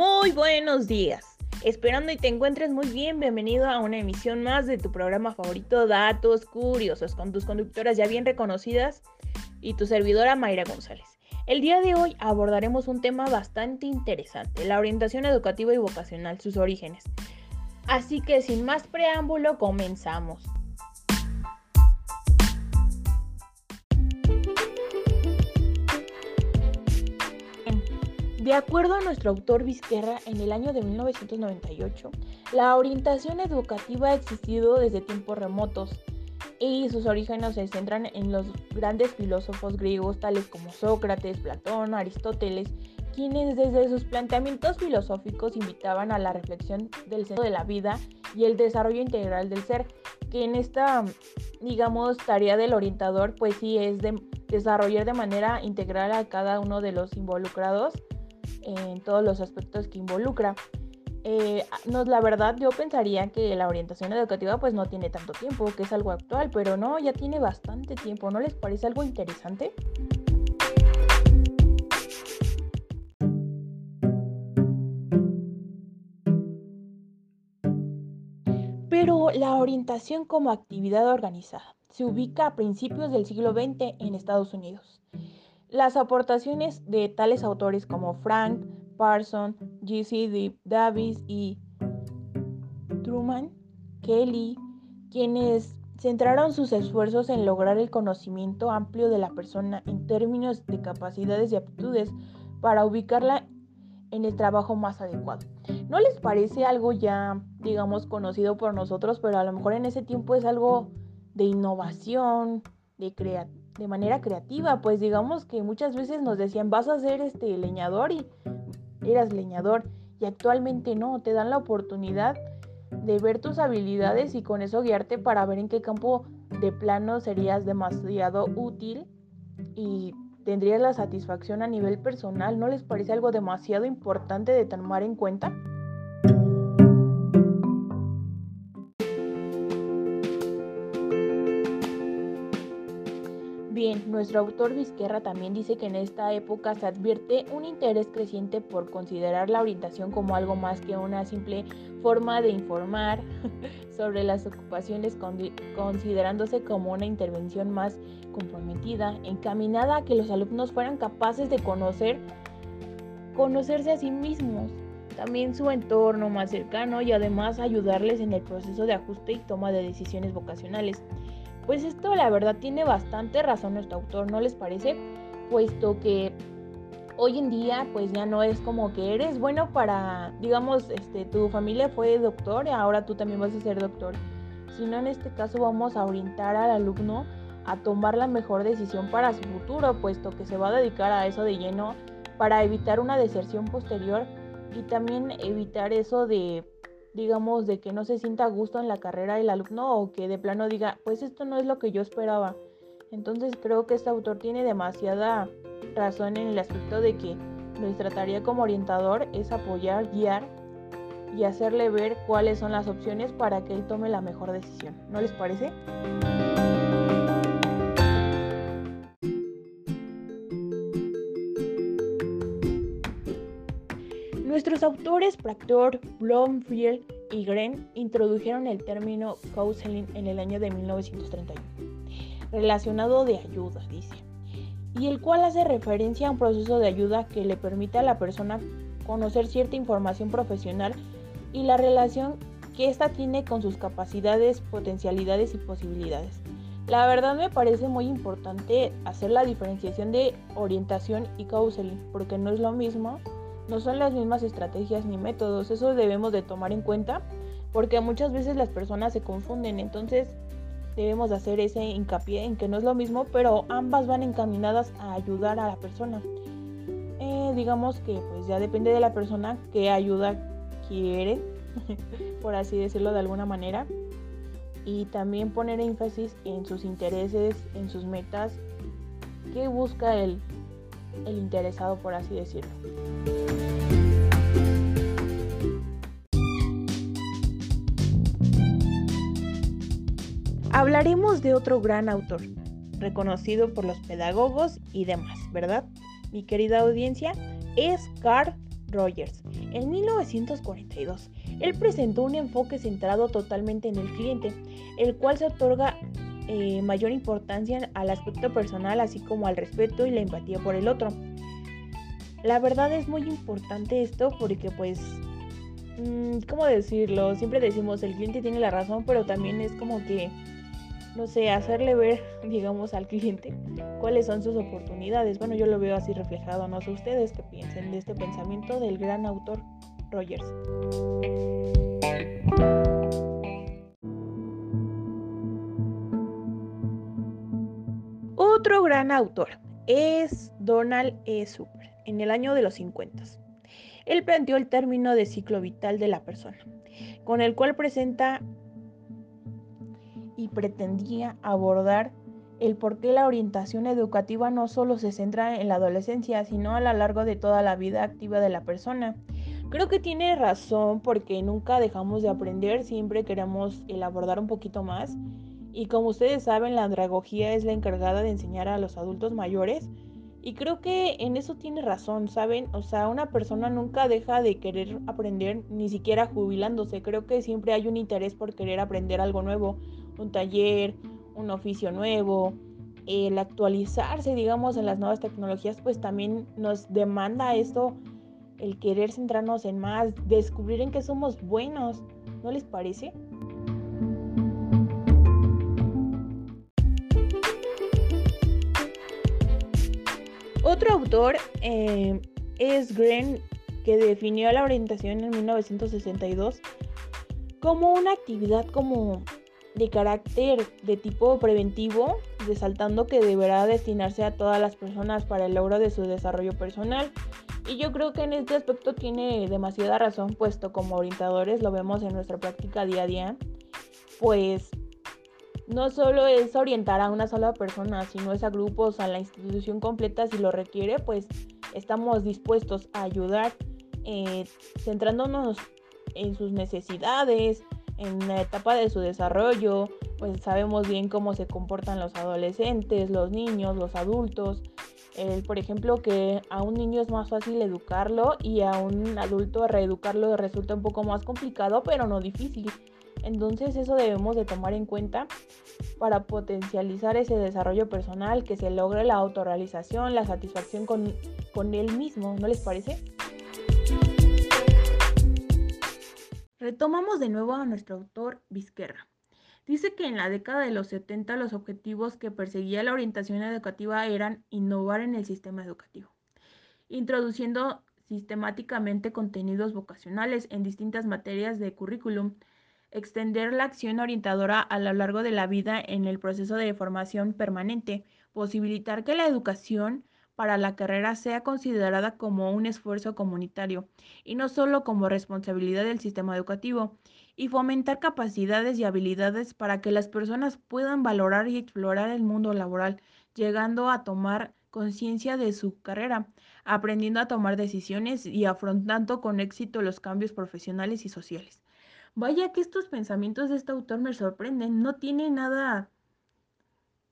Muy buenos días. Esperando y te encuentres muy bien, bienvenido a una emisión más de tu programa favorito Datos Curiosos con tus conductoras ya bien reconocidas y tu servidora Mayra González. El día de hoy abordaremos un tema bastante interesante, la orientación educativa y vocacional, sus orígenes. Así que sin más preámbulo, comenzamos. De acuerdo a nuestro autor Vizquerra, en el año de 1998, la orientación educativa ha existido desde tiempos remotos y sus orígenes se centran en los grandes filósofos griegos tales como Sócrates, Platón, Aristóteles, quienes desde sus planteamientos filosóficos invitaban a la reflexión del centro de la vida y el desarrollo integral del ser, que en esta, digamos, tarea del orientador, pues sí es de desarrollar de manera integral a cada uno de los involucrados en todos los aspectos que involucra. Eh, no, la verdad yo pensaría que la orientación educativa pues no tiene tanto tiempo, que es algo actual, pero no, ya tiene bastante tiempo. ¿No les parece algo interesante? Pero la orientación como actividad organizada se ubica a principios del siglo XX en Estados Unidos. Las aportaciones de tales autores como Frank, Parson, G.C. Davis y Truman, Kelly, quienes centraron sus esfuerzos en lograr el conocimiento amplio de la persona en términos de capacidades y aptitudes para ubicarla en el trabajo más adecuado. ¿No les parece algo ya, digamos, conocido por nosotros, pero a lo mejor en ese tiempo es algo de innovación, de creatividad? De manera creativa, pues digamos que muchas veces nos decían vas a ser este leñador y eras leñador y actualmente no, te dan la oportunidad de ver tus habilidades y con eso guiarte para ver en qué campo de plano serías demasiado útil y tendrías la satisfacción a nivel personal. ¿No les parece algo demasiado importante de tomar en cuenta? Bien, nuestro autor Vizquerra también dice que en esta época se advierte un interés creciente por considerar la orientación como algo más que una simple forma de informar sobre las ocupaciones, considerándose como una intervención más comprometida, encaminada a que los alumnos fueran capaces de conocer, conocerse a sí mismos, también su entorno más cercano y además ayudarles en el proceso de ajuste y toma de decisiones vocacionales. Pues esto la verdad tiene bastante razón nuestro autor, ¿no les parece? Puesto que hoy en día pues ya no es como que eres bueno para, digamos, este, tu familia fue doctor y ahora tú también vas a ser doctor, sino en este caso vamos a orientar al alumno a tomar la mejor decisión para su futuro, puesto que se va a dedicar a eso de lleno para evitar una deserción posterior y también evitar eso de digamos, de que no se sienta a gusto en la carrera el alumno o que de plano diga, pues esto no es lo que yo esperaba. Entonces creo que este autor tiene demasiada razón en el aspecto de que nuestra tarea como orientador es apoyar, guiar y hacerle ver cuáles son las opciones para que él tome la mejor decisión. ¿No les parece? Nuestros autores Proctor, Blomfield y Gren introdujeron el término counseling en el año de 1931, relacionado de ayuda, dice, y el cual hace referencia a un proceso de ayuda que le permite a la persona conocer cierta información profesional y la relación que ésta tiene con sus capacidades, potencialidades y posibilidades. La verdad me parece muy importante hacer la diferenciación de orientación y counseling, porque no es lo mismo no son las mismas estrategias ni métodos, eso debemos de tomar en cuenta porque muchas veces las personas se confunden, entonces debemos de hacer ese hincapié en que no es lo mismo, pero ambas van encaminadas a ayudar a la persona. Eh, digamos que pues ya depende de la persona qué ayuda quiere, por así decirlo de alguna manera, y también poner énfasis en sus intereses, en sus metas, qué busca el, el interesado, por así decirlo. Hablaremos de otro gran autor, reconocido por los pedagogos y demás, ¿verdad? Mi querida audiencia, es Carl Rogers, En 1942, él presentó un enfoque centrado totalmente en el cliente, el cual se otorga eh, mayor importancia al aspecto personal, así como al respeto y la empatía por el otro. La verdad es muy importante esto porque pues, mm, ¿cómo decirlo? Siempre decimos el cliente tiene la razón, pero también es como que, no sé, hacerle ver, digamos, al cliente cuáles son sus oportunidades. Bueno, yo lo veo así reflejado, no sé ustedes qué piensen de este pensamiento del gran autor Rogers. Otro gran autor es Donald E. Super, en el año de los 50. Él planteó el término de ciclo vital de la persona, con el cual presenta y pretendía abordar el por qué la orientación educativa no solo se centra en la adolescencia, sino a lo largo de toda la vida activa de la persona. Creo que tiene razón porque nunca dejamos de aprender, siempre queremos el abordar un poquito más. Y como ustedes saben, la andragogía es la encargada de enseñar a los adultos mayores. Y creo que en eso tiene razón, ¿saben? O sea, una persona nunca deja de querer aprender, ni siquiera jubilándose. Creo que siempre hay un interés por querer aprender algo nuevo un taller, un oficio nuevo, el actualizarse, digamos, en las nuevas tecnologías, pues también nos demanda esto, el querer centrarnos en más, descubrir en qué somos buenos, ¿no les parece? Autor eh, es Gren, que definió la orientación en 1962 como una actividad como de carácter de tipo preventivo, resaltando que deberá destinarse a todas las personas para el logro de su desarrollo personal. Y yo creo que en este aspecto tiene demasiada razón, puesto como orientadores lo vemos en nuestra práctica día a día, pues no solo es orientar a una sola persona, sino es a grupos, a la institución completa si lo requiere, pues estamos dispuestos a ayudar, eh, centrándonos en sus necesidades, en la etapa de su desarrollo, pues sabemos bien cómo se comportan los adolescentes, los niños, los adultos. por ejemplo, que a un niño es más fácil educarlo y a un adulto reeducarlo resulta un poco más complicado, pero no difícil. Entonces eso debemos de tomar en cuenta para potencializar ese desarrollo personal, que se logre la autorrealización, la satisfacción con, con él mismo, ¿no les parece? Retomamos de nuevo a nuestro autor Vizquerra. Dice que en la década de los 70 los objetivos que perseguía la orientación educativa eran innovar en el sistema educativo, introduciendo sistemáticamente contenidos vocacionales en distintas materias de currículum, extender la acción orientadora a lo largo de la vida en el proceso de formación permanente, posibilitar que la educación para la carrera sea considerada como un esfuerzo comunitario y no solo como responsabilidad del sistema educativo, y fomentar capacidades y habilidades para que las personas puedan valorar y explorar el mundo laboral, llegando a tomar conciencia de su carrera, aprendiendo a tomar decisiones y afrontando con éxito los cambios profesionales y sociales. Vaya que estos pensamientos de este autor me sorprenden, no tiene nada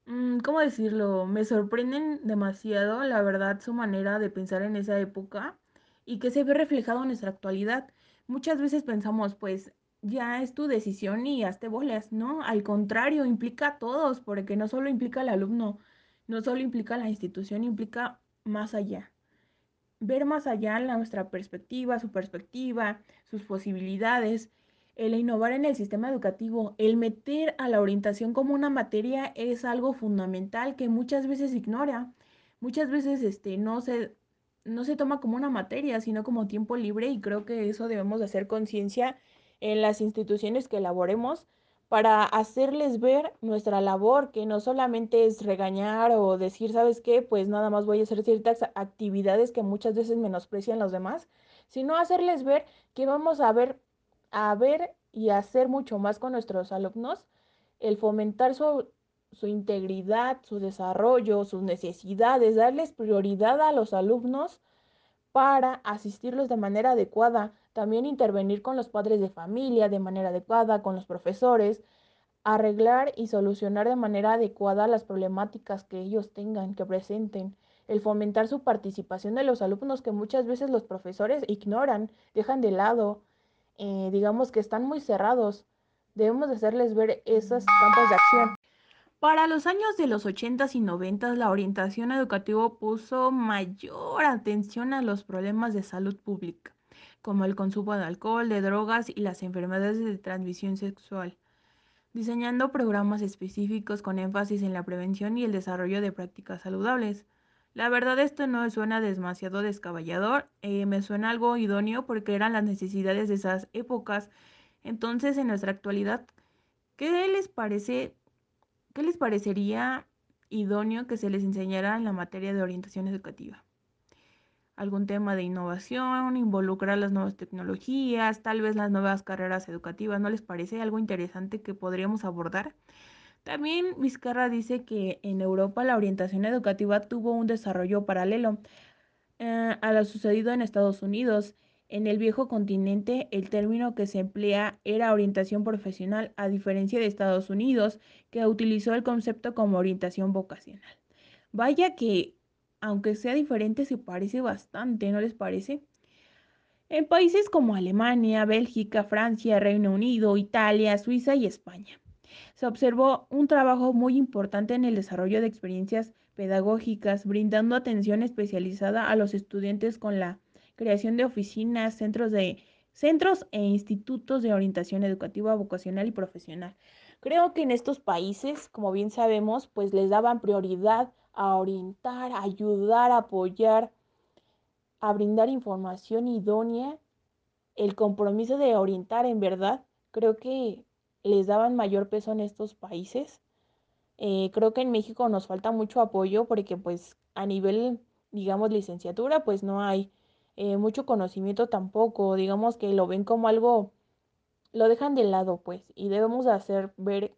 Mm, ¿cómo decirlo? Me sorprenden demasiado, la verdad, su manera de pensar en esa época y que se ve reflejado en nuestra actualidad. Muchas veces pensamos, pues ya es tu decisión y hazte bolas, ¿no? Al contrario, implica a todos, porque no solo implica al alumno, no solo implica a la institución, implica más allá. Ver más allá nuestra perspectiva, su perspectiva, sus posibilidades el innovar en el sistema educativo, el meter a la orientación como una materia es algo fundamental que muchas veces ignora. Muchas veces este, no, se, no se toma como una materia, sino como tiempo libre y creo que eso debemos de hacer conciencia en las instituciones que elaboremos para hacerles ver nuestra labor, que no solamente es regañar o decir, ¿sabes qué? Pues nada más voy a hacer ciertas actividades que muchas veces menosprecian los demás, sino hacerles ver que vamos a ver a ver y hacer mucho más con nuestros alumnos, el fomentar su, su integridad, su desarrollo, sus necesidades, darles prioridad a los alumnos para asistirlos de manera adecuada, también intervenir con los padres de familia de manera adecuada, con los profesores, arreglar y solucionar de manera adecuada las problemáticas que ellos tengan, que presenten, el fomentar su participación de los alumnos que muchas veces los profesores ignoran, dejan de lado, eh, digamos que están muy cerrados. Debemos de hacerles ver esos campos de acción. Para los años de los 80s y 90s, la orientación educativa puso mayor atención a los problemas de salud pública, como el consumo de alcohol, de drogas y las enfermedades de transmisión sexual diseñando programas específicos con énfasis en la prevención y el desarrollo de prácticas saludables. La verdad esto no suena demasiado descaballador, eh, me suena algo idóneo porque eran las necesidades de esas épocas. Entonces, en nuestra actualidad, ¿qué les parece, qué les parecería idóneo que se les enseñara en la materia de orientación educativa? algún tema de innovación, involucrar las nuevas tecnologías, tal vez las nuevas carreras educativas. ¿No les parece algo interesante que podríamos abordar? También Vizcarra dice que en Europa la orientación educativa tuvo un desarrollo paralelo eh, a lo sucedido en Estados Unidos. En el viejo continente el término que se emplea era orientación profesional, a diferencia de Estados Unidos, que utilizó el concepto como orientación vocacional. Vaya que aunque sea diferente, se parece bastante, ¿no les parece? En países como Alemania, Bélgica, Francia, Reino Unido, Italia, Suiza y España, se observó un trabajo muy importante en el desarrollo de experiencias pedagógicas, brindando atención especializada a los estudiantes con la creación de oficinas, centros de centros e institutos de orientación educativa, vocacional y profesional. Creo que en estos países, como bien sabemos, pues les daban prioridad a orientar, a ayudar, a apoyar, a brindar información idónea, el compromiso de orientar en verdad, creo que les daban mayor peso en estos países. Eh, creo que en México nos falta mucho apoyo porque pues a nivel, digamos, licenciatura, pues no hay eh, mucho conocimiento tampoco, digamos que lo ven como algo, lo dejan de lado pues y debemos hacer ver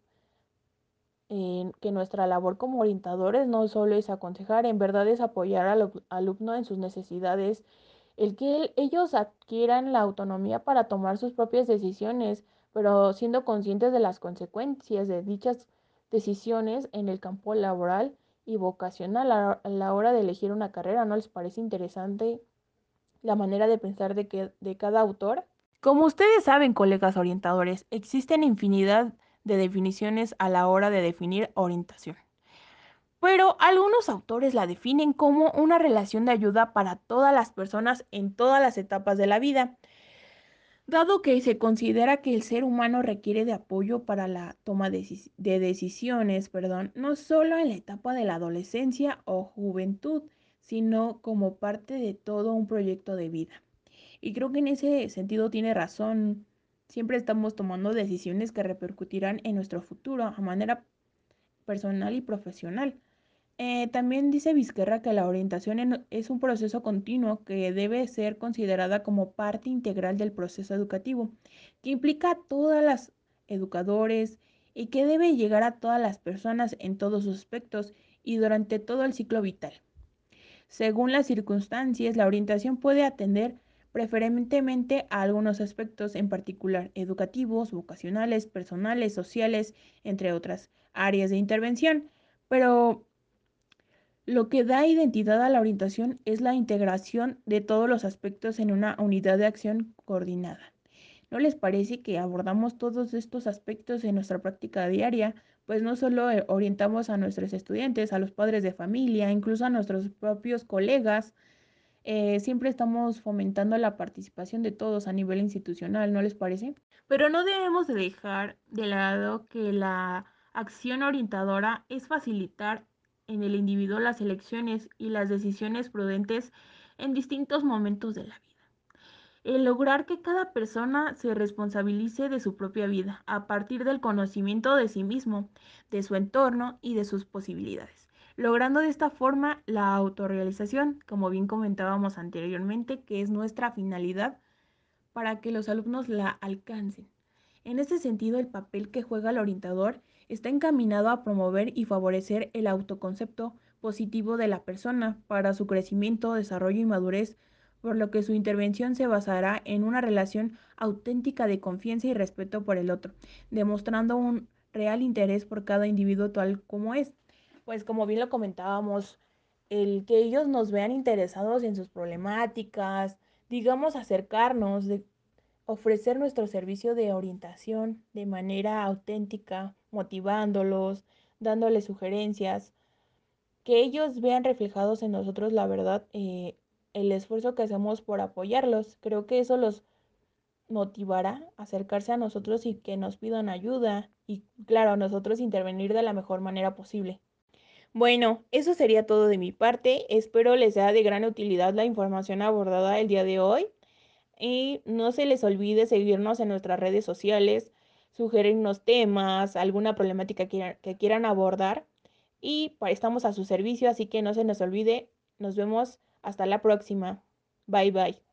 que nuestra labor como orientadores no solo es aconsejar, en verdad es apoyar al alumno en sus necesidades, el que ellos adquieran la autonomía para tomar sus propias decisiones, pero siendo conscientes de las consecuencias de dichas decisiones en el campo laboral y vocacional a la hora de elegir una carrera. ¿No les parece interesante la manera de pensar de, que, de cada autor? Como ustedes saben, colegas orientadores, existen infinidad de definiciones a la hora de definir orientación. Pero algunos autores la definen como una relación de ayuda para todas las personas en todas las etapas de la vida, dado que se considera que el ser humano requiere de apoyo para la toma de, decisiones, perdón, no solo en la etapa de la adolescencia o juventud, sino como parte de todo un proyecto de vida. Y creo que en ese sentido tiene razón Siempre estamos tomando decisiones que repercutirán en nuestro futuro a manera personal y profesional. Eh, también dice Vizquerra que la orientación es un proceso continuo que debe ser considerada como parte integral del proceso educativo, que implica a todas las educadores y que debe llegar a todas las personas en todos sus aspectos y durante todo el ciclo vital. Según las circunstancias, la orientación puede atender preferentemente a algunos aspectos en particular, educativos, vocacionales, personales, sociales, entre otras áreas de intervención. Pero lo que da identidad a la orientación es la integración de todos los aspectos en una unidad de acción coordinada. ¿No les parece que abordamos todos estos aspectos en nuestra práctica diaria? Pues no solo eh, orientamos a nuestros estudiantes, a los padres de familia, incluso a nuestros propios colegas, eh, siempre estamos fomentando la participación de todos a nivel institucional, ¿no les parece? Pero no debemos dejar de lado que la acción orientadora es facilitar en el individuo las elecciones y las decisiones prudentes en distintos momentos de la vida. El lograr que cada persona se responsabilice de su propia vida a partir del conocimiento de sí mismo, de su entorno y de sus posibilidades logrando de esta forma la autorrealización, como bien comentábamos anteriormente, que es nuestra finalidad para que los alumnos la alcancen. En este sentido, el papel que juega el orientador está encaminado a promover y favorecer el autoconcepto positivo de la persona para su crecimiento, desarrollo y madurez, por lo que su intervención se basará en una relación auténtica de confianza y respeto por el otro, demostrando un real interés por cada individuo tal como es. Pues como bien lo comentábamos, el que ellos nos vean interesados en sus problemáticas, digamos acercarnos, de ofrecer nuestro servicio de orientación de manera auténtica, motivándolos, dándoles sugerencias, que ellos vean reflejados en nosotros la verdad, eh, el esfuerzo que hacemos por apoyarlos. Creo que eso los motivará a acercarse a nosotros y que nos pidan ayuda y claro, nosotros intervenir de la mejor manera posible. Bueno, eso sería todo de mi parte. Espero les sea de gran utilidad la información abordada el día de hoy. Y no se les olvide seguirnos en nuestras redes sociales, sugerirnos temas, alguna problemática que quieran, abordar. Y estamos a su servicio, así que no se nos olvide. Nos vemos hasta la próxima. Bye bye.